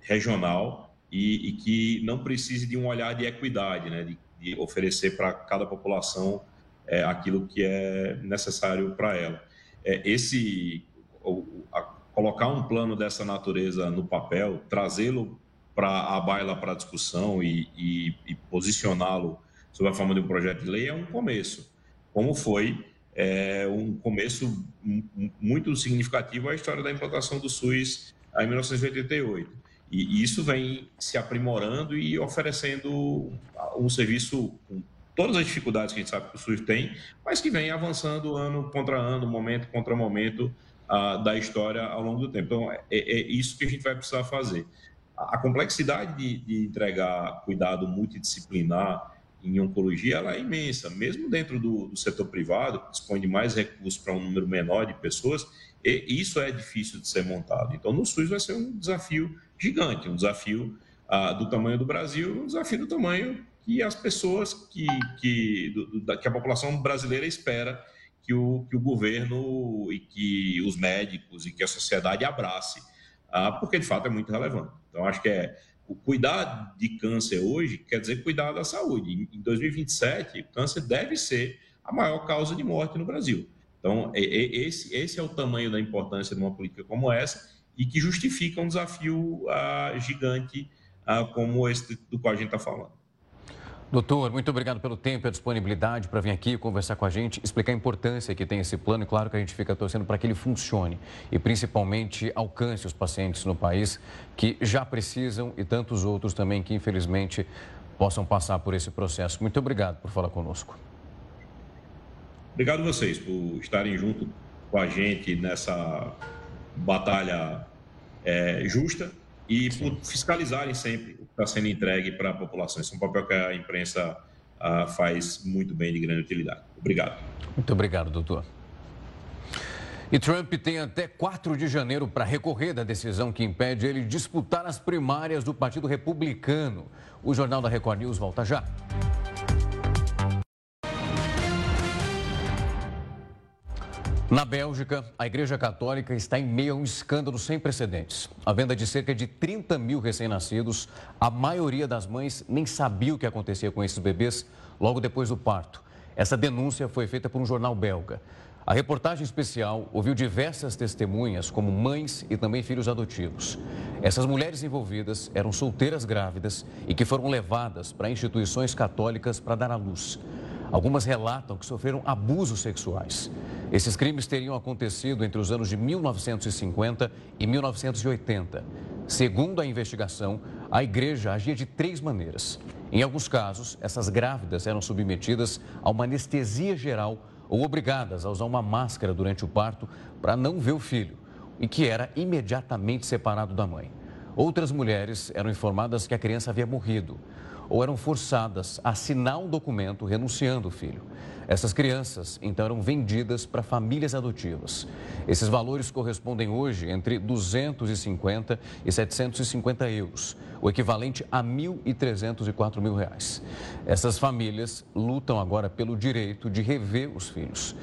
regional e, e que não precise de um olhar de equidade, né, de, de oferecer para cada população é, aquilo que é necessário para ela. É, esse o, a, colocar um plano dessa natureza no papel, trazê-lo para a baila para discussão e, e, e posicioná-lo sob a forma de um projeto de lei é um começo, como foi é um começo muito significativo à história da implantação do SUS em 1988. E isso vem se aprimorando e oferecendo um serviço com todas as dificuldades que a gente sabe que o SUS tem, mas que vem avançando ano contra ano, momento contra momento uh, da história ao longo do tempo. Então, é, é, isso que a gente vai precisar fazer. A, a complexidade de, de, entregar cuidado multidisciplinar em oncologia ela é imensa, mesmo dentro do, do setor privado, que dispõe de mais recursos para um número menor de pessoas, e isso é difícil de ser montado. Então, no SUS vai ser um desafio gigante, um desafio uh, do tamanho do Brasil, um desafio do tamanho que as pessoas, que, que, do, que a população brasileira espera que o, que o governo e que os médicos e que a sociedade abrace, ah, porque de fato é muito relevante. Então, acho que é o cuidar de câncer hoje quer dizer cuidar da saúde. Em 2027, o câncer deve ser a maior causa de morte no Brasil. Então, é, é, esse, esse é o tamanho da importância de uma política como essa e que justifica um desafio ah, gigante ah, como esse do qual a gente está falando. Doutor, muito obrigado pelo tempo e a disponibilidade para vir aqui conversar com a gente, explicar a importância que tem esse plano e claro que a gente fica torcendo para que ele funcione e principalmente alcance os pacientes no país que já precisam e tantos outros também que infelizmente possam passar por esse processo. Muito obrigado por falar conosco. Obrigado a vocês por estarem junto com a gente nessa batalha é, justa e Sim. por fiscalizarem sempre está sendo entregue para a população. Isso é um papel que a imprensa uh, faz muito bem de grande utilidade. Obrigado. Muito obrigado, doutor. E Trump tem até 4 de janeiro para recorrer da decisão que impede ele disputar as primárias do Partido Republicano. O Jornal da Record News volta já. Na Bélgica, a Igreja Católica está em meio a um escândalo sem precedentes. A venda de cerca de 30 mil recém-nascidos, a maioria das mães nem sabia o que acontecia com esses bebês logo depois do parto. Essa denúncia foi feita por um jornal belga. A reportagem especial ouviu diversas testemunhas, como mães e também filhos adotivos. Essas mulheres envolvidas eram solteiras grávidas e que foram levadas para instituições católicas para dar à luz. Algumas relatam que sofreram abusos sexuais. Esses crimes teriam acontecido entre os anos de 1950 e 1980. Segundo a investigação, a igreja agia de três maneiras. Em alguns casos, essas grávidas eram submetidas a uma anestesia geral ou obrigadas a usar uma máscara durante o parto para não ver o filho, e que era imediatamente separado da mãe. Outras mulheres eram informadas que a criança havia morrido ou eram forçadas a assinar um documento renunciando o filho. Essas crianças, então, eram vendidas para famílias adotivas. Esses valores correspondem hoje entre 250 e 750 euros, o equivalente a 1.300 e 4 mil reais. Essas famílias lutam agora pelo direito de rever os filhos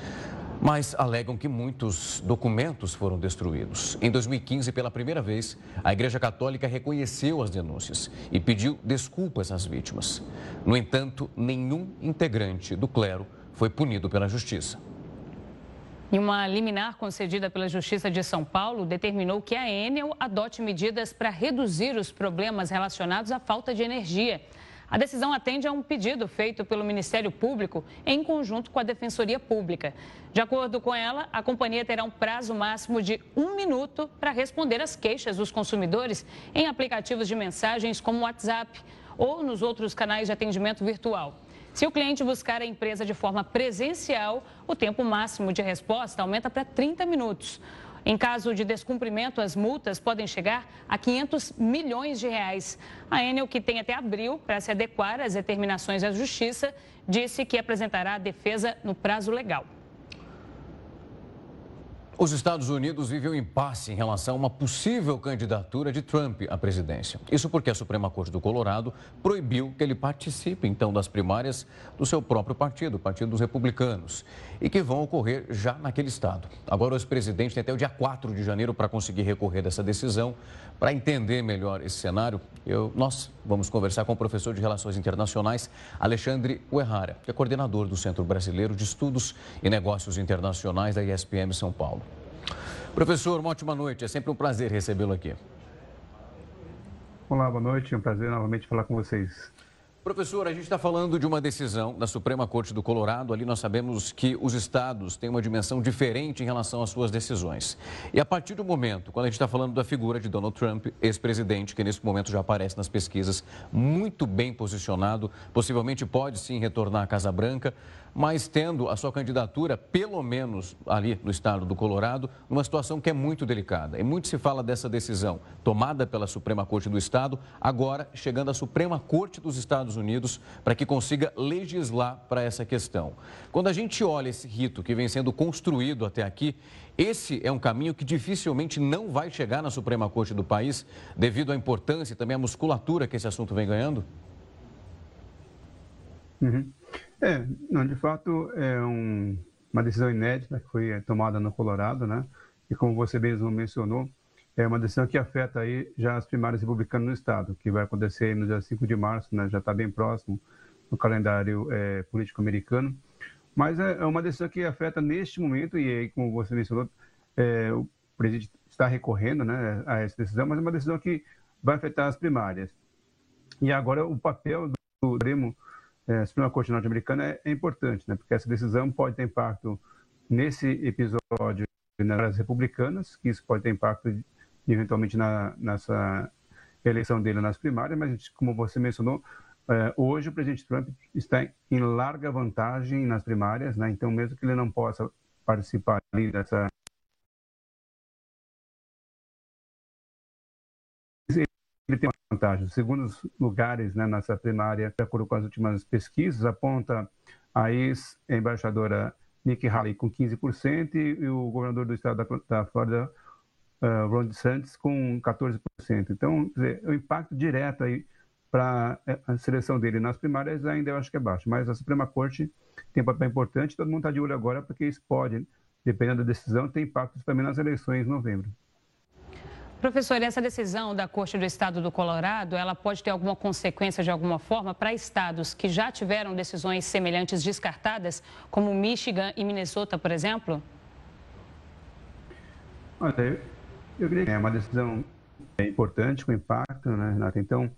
mas alegam que muitos documentos foram destruídos. Em 2015, pela primeira vez, a Igreja Católica reconheceu as denúncias e pediu desculpas às vítimas. No entanto, nenhum integrante do clero foi punido pela Justiça. E uma liminar concedida pela Justiça de São Paulo determinou que a Enel adote medidas para reduzir os problemas relacionados à falta de energia. A decisão atende a um pedido feito pelo Ministério Público em conjunto com a Defensoria Pública. De acordo com ela, a companhia terá um prazo máximo de um minuto para responder às queixas dos consumidores em aplicativos de mensagens como WhatsApp ou nos outros canais de atendimento virtual. Se o cliente buscar a empresa de forma presencial, o tempo máximo de resposta aumenta para 30 minutos. Em caso de descumprimento, as multas podem chegar a 500 milhões de reais. A Enel, que tem até abril para se adequar às determinações da Justiça, disse que apresentará a defesa no prazo legal. Os Estados Unidos vivem um impasse em relação a uma possível candidatura de Trump à presidência. Isso porque a Suprema Corte do Colorado proibiu que ele participe, então, das primárias do seu próprio partido, o Partido dos Republicanos, e que vão ocorrer já naquele estado. Agora, o ex-presidente tem até o dia 4 de janeiro para conseguir recorrer dessa decisão. Para entender melhor esse cenário, eu, nós vamos conversar com o professor de Relações Internacionais, Alexandre Uerrara, que é coordenador do Centro Brasileiro de Estudos e Negócios Internacionais da ISPM São Paulo. Professor, uma ótima noite. É sempre um prazer recebê-lo aqui. Olá, boa noite. É um prazer novamente falar com vocês. Professor, a gente está falando de uma decisão da Suprema Corte do Colorado. Ali nós sabemos que os estados têm uma dimensão diferente em relação às suas decisões. E a partir do momento, quando a gente está falando da figura de Donald Trump, ex-presidente, que nesse momento já aparece nas pesquisas, muito bem posicionado, possivelmente pode sim retornar à Casa Branca mas tendo a sua candidatura, pelo menos ali no estado do Colorado, numa situação que é muito delicada. E muito se fala dessa decisão tomada pela Suprema Corte do Estado, agora chegando à Suprema Corte dos Estados Unidos para que consiga legislar para essa questão. Quando a gente olha esse rito que vem sendo construído até aqui, esse é um caminho que dificilmente não vai chegar na Suprema Corte do país, devido à importância e também à musculatura que esse assunto vem ganhando? Uhum. É, não, de fato é um, uma decisão inédita que foi tomada no Colorado, né? E como você mesmo mencionou, é uma decisão que afeta aí já as primárias republicanas no estado, que vai acontecer no dia 5 de março, né? Já está bem próximo no calendário é, político americano. Mas é, é uma decisão que afeta neste momento, e aí, como você mencionou, é, o presidente está recorrendo né, a essa decisão, mas é uma decisão que vai afetar as primárias. E agora o papel do Supremo é, Suprema Corte norte-americana é, é, importante, né? porque essa decisão pode ter impacto nesse episódio nas republicanas, que isso pode ter impacto eventualmente na, nessa eleição dele nas primárias, mas como você mencionou, é, hoje o presidente Trump está em larga vantagem nas primárias, né? então mesmo que ele não possa participar ali dessa ele tem vantagem. Os segundos lugares né, nessa primária, de acordo com as últimas pesquisas, aponta a ex-embaixadora Nikki Haley com 15% e o governador do estado da, da Flórida, uh, Ron DeSantis, com 14%. Então, dizer, o impacto direto aí para a seleção dele nas primárias ainda eu acho que é baixo. Mas a Suprema Corte tem um papel importante, todo mundo está de olho agora, porque isso pode, dependendo da decisão, ter impactos também nas eleições em novembro. Professor, essa decisão da Corte do Estado do Colorado, ela pode ter alguma consequência de alguma forma para estados que já tiveram decisões semelhantes descartadas, como Michigan e Minnesota, por exemplo? Olha, eu creio que é uma decisão importante, com impacto, né, Renata? Então,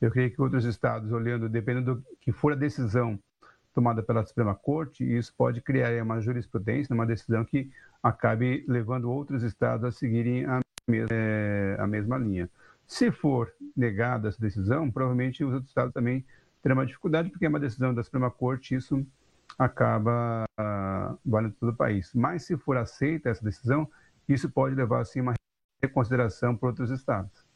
eu creio que outros estados, olhando, dependendo do que for a decisão tomada pela Suprema Corte, isso pode criar uma jurisprudência, uma decisão que acabe levando outros estados a seguirem a mesma, é, a mesma linha. Se for negada essa decisão, provavelmente os outros estados também terão uma dificuldade, porque é uma decisão da Suprema Corte, isso acaba uh, valendo todo o país. Mas se for aceita essa decisão, isso pode levar assim uma reconsideração para outros estados.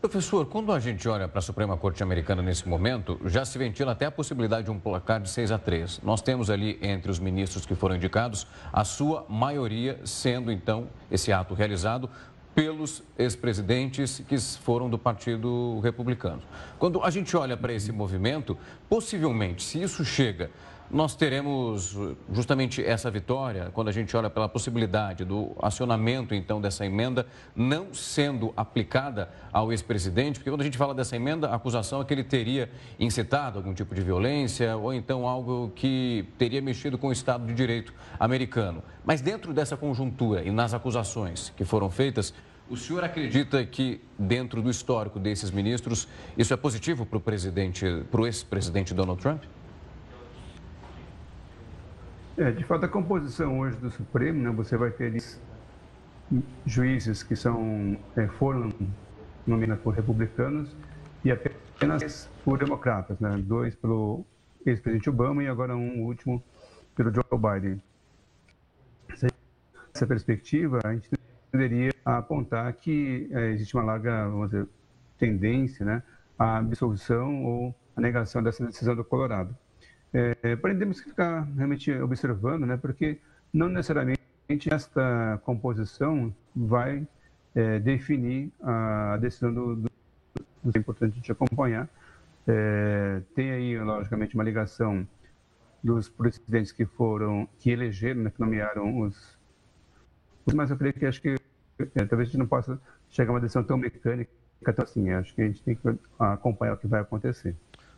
Professor, quando a gente olha para a Suprema Corte Americana nesse momento, já se ventila até a possibilidade de um placar de 6 a 3. Nós temos ali entre os ministros que foram indicados, a sua maioria sendo então esse ato realizado pelos ex-presidentes que foram do Partido Republicano. Quando a gente olha para esse movimento, possivelmente, se isso chega nós teremos justamente essa vitória quando a gente olha pela possibilidade do acionamento, então, dessa emenda não sendo aplicada ao ex-presidente, porque quando a gente fala dessa emenda, a acusação é que ele teria incitado algum tipo de violência ou então algo que teria mexido com o Estado de Direito americano. Mas dentro dessa conjuntura e nas acusações que foram feitas, o senhor acredita que, dentro do histórico desses ministros, isso é positivo para o presidente, para o ex-presidente Donald Trump? É, de fato, a composição hoje do Supremo, né, você vai ter juízes que são, é, foram nomeados por republicanos e apenas por democratas, né, dois pelo ex-presidente Obama e agora um último pelo Joe Biden. Essa perspectiva, a gente poderia apontar que é, existe uma larga dizer, tendência né, à absolvição ou à negação dessa decisão do Colorado. É, que ficar realmente observando, né, porque não necessariamente esta composição vai é, definir a decisão do, do, do é importante a gente acompanhar. É, tem aí, logicamente, uma ligação dos presidentes que foram, que elegeram, né, que nomearam os, mas eu creio que acho que é, talvez a gente não possa chegar a uma decisão tão mecânica, tão assim. Acho que a gente tem que acompanhar o que vai acontecer.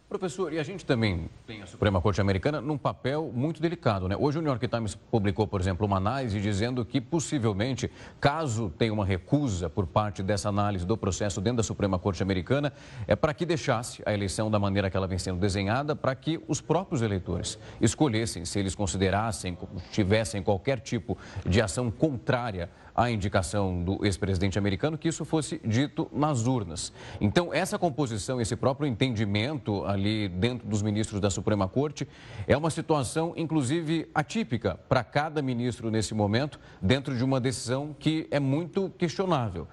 Professor, e a gente também tem a Suprema Corte Americana num papel muito delicado, né? Hoje o New York Times publicou, por exemplo, uma análise dizendo que possivelmente, caso tenha uma recusa por parte dessa análise do processo dentro da Suprema Corte Americana, é para que deixasse a eleição da maneira que ela vem sendo desenhada, para que os próprios eleitores escolhessem se eles considerassem, tivessem qualquer tipo de ação contrária a indicação do ex-presidente americano que isso fosse dito nas urnas. Então, essa composição, esse próprio entendimento ali dentro dos ministros da Suprema Corte é uma situação, inclusive, atípica para cada ministro nesse momento, dentro de uma decisão que é muito questionável.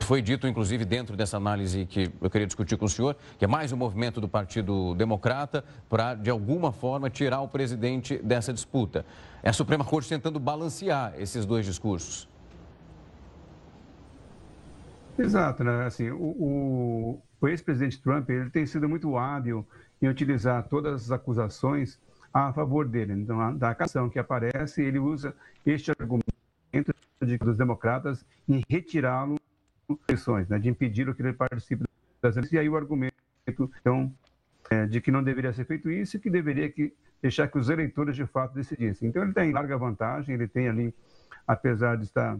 Foi dito, inclusive, dentro dessa análise que eu queria discutir com o senhor, que é mais um movimento do Partido Democrata para, de alguma forma, tirar o presidente dessa disputa. É a Suprema Corte tentando balancear esses dois discursos. Exato, né? Assim, o, o, ex-presidente Trump ele tem sido muito hábil em utilizar todas as acusações a favor dele. Então, da acusação que aparece, ele usa este argumento de, dos democratas em retirá-lo das eleições, né? de impedir que ele participe das eleições. E aí o argumento, então, é, de que não deveria ser feito isso e que deveria que, deixar que os eleitores de fato decidissem. Então, ele tem larga vantagem, ele tem ali, apesar de estar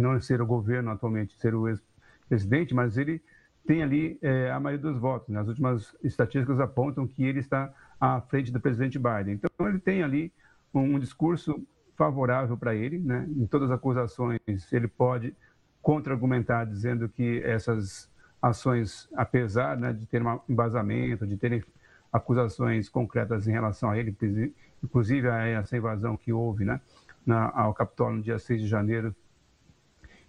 não ser o governo atualmente, ser o ex-presidente, mas ele tem ali é, a maioria dos votos. Né? As últimas estatísticas apontam que ele está à frente do presidente Biden. Então, ele tem ali um, um discurso favorável para ele, né? em todas as acusações, ele pode contra-argumentar dizendo que essas ações, apesar né, de ter um embasamento, de terem acusações concretas em relação a ele, inclusive a essa invasão que houve né, na, ao Capitólio no dia 6 de janeiro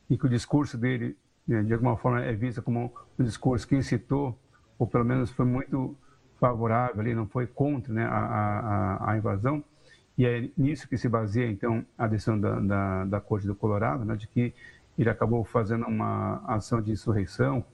e que o discurso dele, né, de alguma forma, é visto como um discurso que incitou, ou pelo menos foi muito favorável, ali, não foi contra né, a, a, a, invasão. E é nisso que se baseia, então, a decisão da, da, da Corte do Colorado, né, de que ele acabou fazendo uma ação de insurreição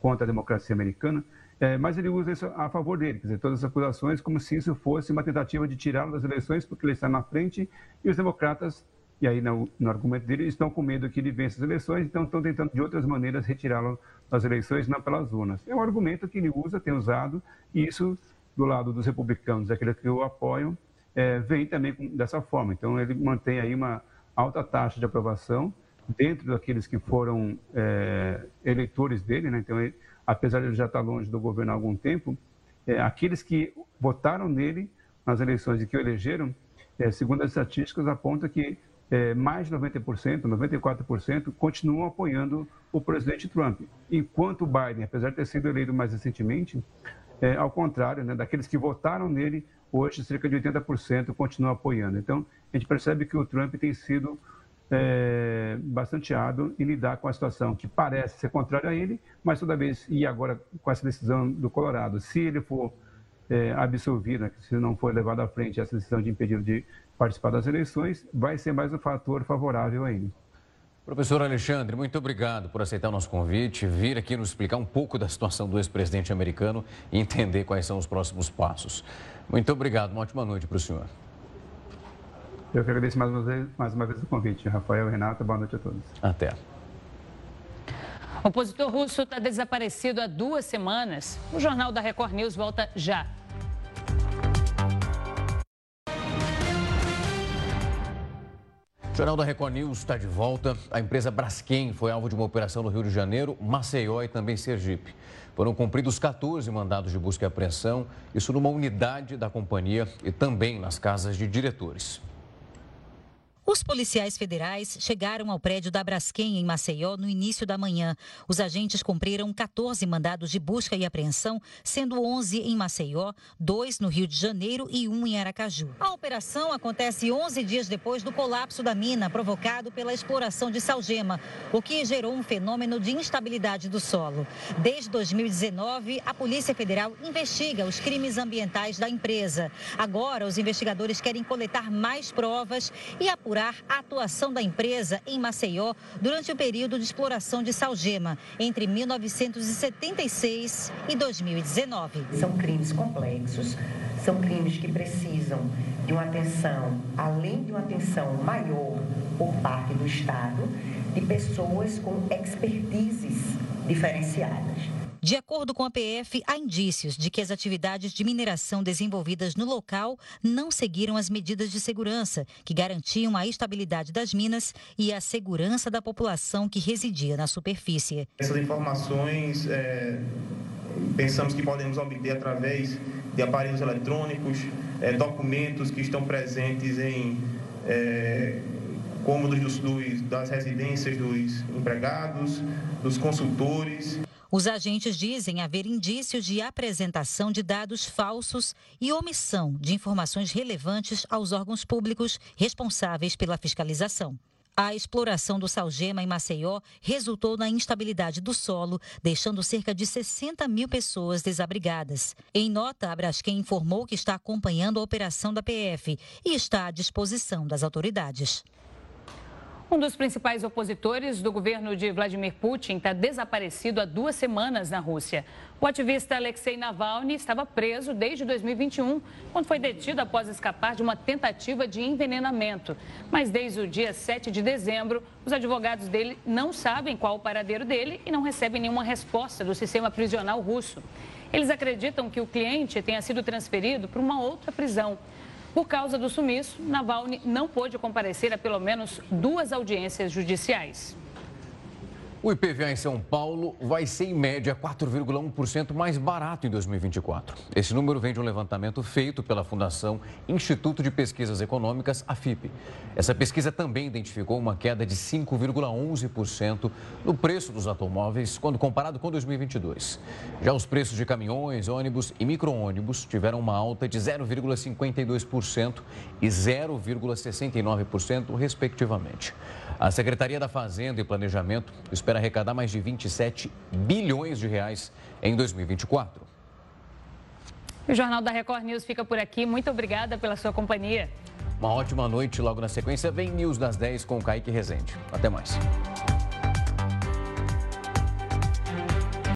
contra a democracia americana, é, mas ele usa isso a favor dele, quer dizer, todas as acusações como se isso fosse uma tentativa de tirá-lo das eleições, porque ele está na frente e os democratas e aí, no, no, argumento dele, estão com medo que ele vença as eleições, então estão tentando de outras maneiras retirá-lo das eleições, não pelas urnas. É um argumento que ele usa, tem usado, e isso, do lado dos republicanos, aqueles que o apoiam, é, vem também dessa forma. Então, ele mantém aí uma alta taxa de aprovação dentro daqueles que foram é, eleitores dele, né? Então, ele, apesar de ele já estar longe do governo há algum tempo, é, aqueles que votaram nele nas eleições e que o elegeram, é, segundo as estatísticas, aponta que é, mais de 90%, 94%, continuam apoiando o presidente Trump. Enquanto o Biden, apesar de ter sido eleito mais recentemente, é, ao contrário, né, daqueles que votaram nele, hoje cerca de 80% continuam apoiando. Então, a gente percebe que o Trump tem sido é, bastante hábil em lidar com a situação que parece ser contrária a ele, mas toda vez, e agora com essa decisão do Colorado, se ele for é, absolvido, né, se não for levado à frente essa decisão de impedir de participar das eleições, vai ser mais um fator favorável ainda. Professor Alexandre, muito obrigado por aceitar o nosso convite, vir aqui nos explicar um pouco da situação do ex-presidente americano e entender quais são os próximos passos. Muito obrigado, uma ótima noite para o senhor. Eu que agradeço mais uma vez, mais uma vez o convite. Rafael, Renata, boa noite a todos. Até. O opositor russo está desaparecido há duas semanas. O Jornal da Record News volta já. O Jornal da Record News está de volta. A empresa Braskem foi alvo de uma operação no Rio de Janeiro, Maceió e também Sergipe. Foram cumpridos 14 mandados de busca e apreensão, isso numa unidade da companhia e também nas casas de diretores. Os policiais federais chegaram ao prédio da Braskem, em Maceió, no início da manhã. Os agentes cumpriram 14 mandados de busca e apreensão, sendo 11 em Maceió, dois no Rio de Janeiro e um em Aracaju. A operação acontece 11 dias depois do colapso da mina, provocado pela exploração de salgema, o que gerou um fenômeno de instabilidade do solo. Desde 2019, a Polícia Federal investiga os crimes ambientais da empresa. Agora, os investigadores querem coletar mais provas e apurar apurar a atuação da empresa em Maceió durante o período de exploração de salgema, entre 1976 e 2019. São crimes complexos, são crimes que precisam de uma atenção, além de uma atenção maior por parte do Estado, de pessoas com expertises diferenciadas. De acordo com a PF, há indícios de que as atividades de mineração desenvolvidas no local não seguiram as medidas de segurança que garantiam a estabilidade das minas e a segurança da população que residia na superfície. Essas informações é, pensamos que podemos obter através de aparelhos eletrônicos, é, documentos que estão presentes em é, cômodos dos, dos, das residências dos empregados, dos consultores. Os agentes dizem haver indícios de apresentação de dados falsos e omissão de informações relevantes aos órgãos públicos responsáveis pela fiscalização. A exploração do salgema em Maceió resultou na instabilidade do solo, deixando cerca de 60 mil pessoas desabrigadas. Em nota, a Braskem informou que está acompanhando a operação da PF e está à disposição das autoridades. Um dos principais opositores do governo de Vladimir Putin está desaparecido há duas semanas na Rússia. O ativista Alexei Navalny estava preso desde 2021, quando foi detido após escapar de uma tentativa de envenenamento. Mas desde o dia 7 de dezembro, os advogados dele não sabem qual o paradeiro dele e não recebem nenhuma resposta do sistema prisional russo. Eles acreditam que o cliente tenha sido transferido para uma outra prisão. Por causa do sumiço, Navalny não pôde comparecer a pelo menos duas audiências judiciais. O IPVA em São Paulo vai ser, em média, 4,1% mais barato em 2024. Esse número vem de um levantamento feito pela Fundação Instituto de Pesquisas Econômicas, a FIP. Essa pesquisa também identificou uma queda de 5,11% no preço dos automóveis quando comparado com 2022. Já os preços de caminhões, ônibus e micro-ônibus tiveram uma alta de 0,52% e 0,69%, respectivamente. A Secretaria da Fazenda e Planejamento espera arrecadar mais de 27 bilhões de reais em 2024. O Jornal da Record News fica por aqui. Muito obrigada pela sua companhia. Uma ótima noite. Logo na sequência, vem News das 10 com o Kaique Rezende. Até mais.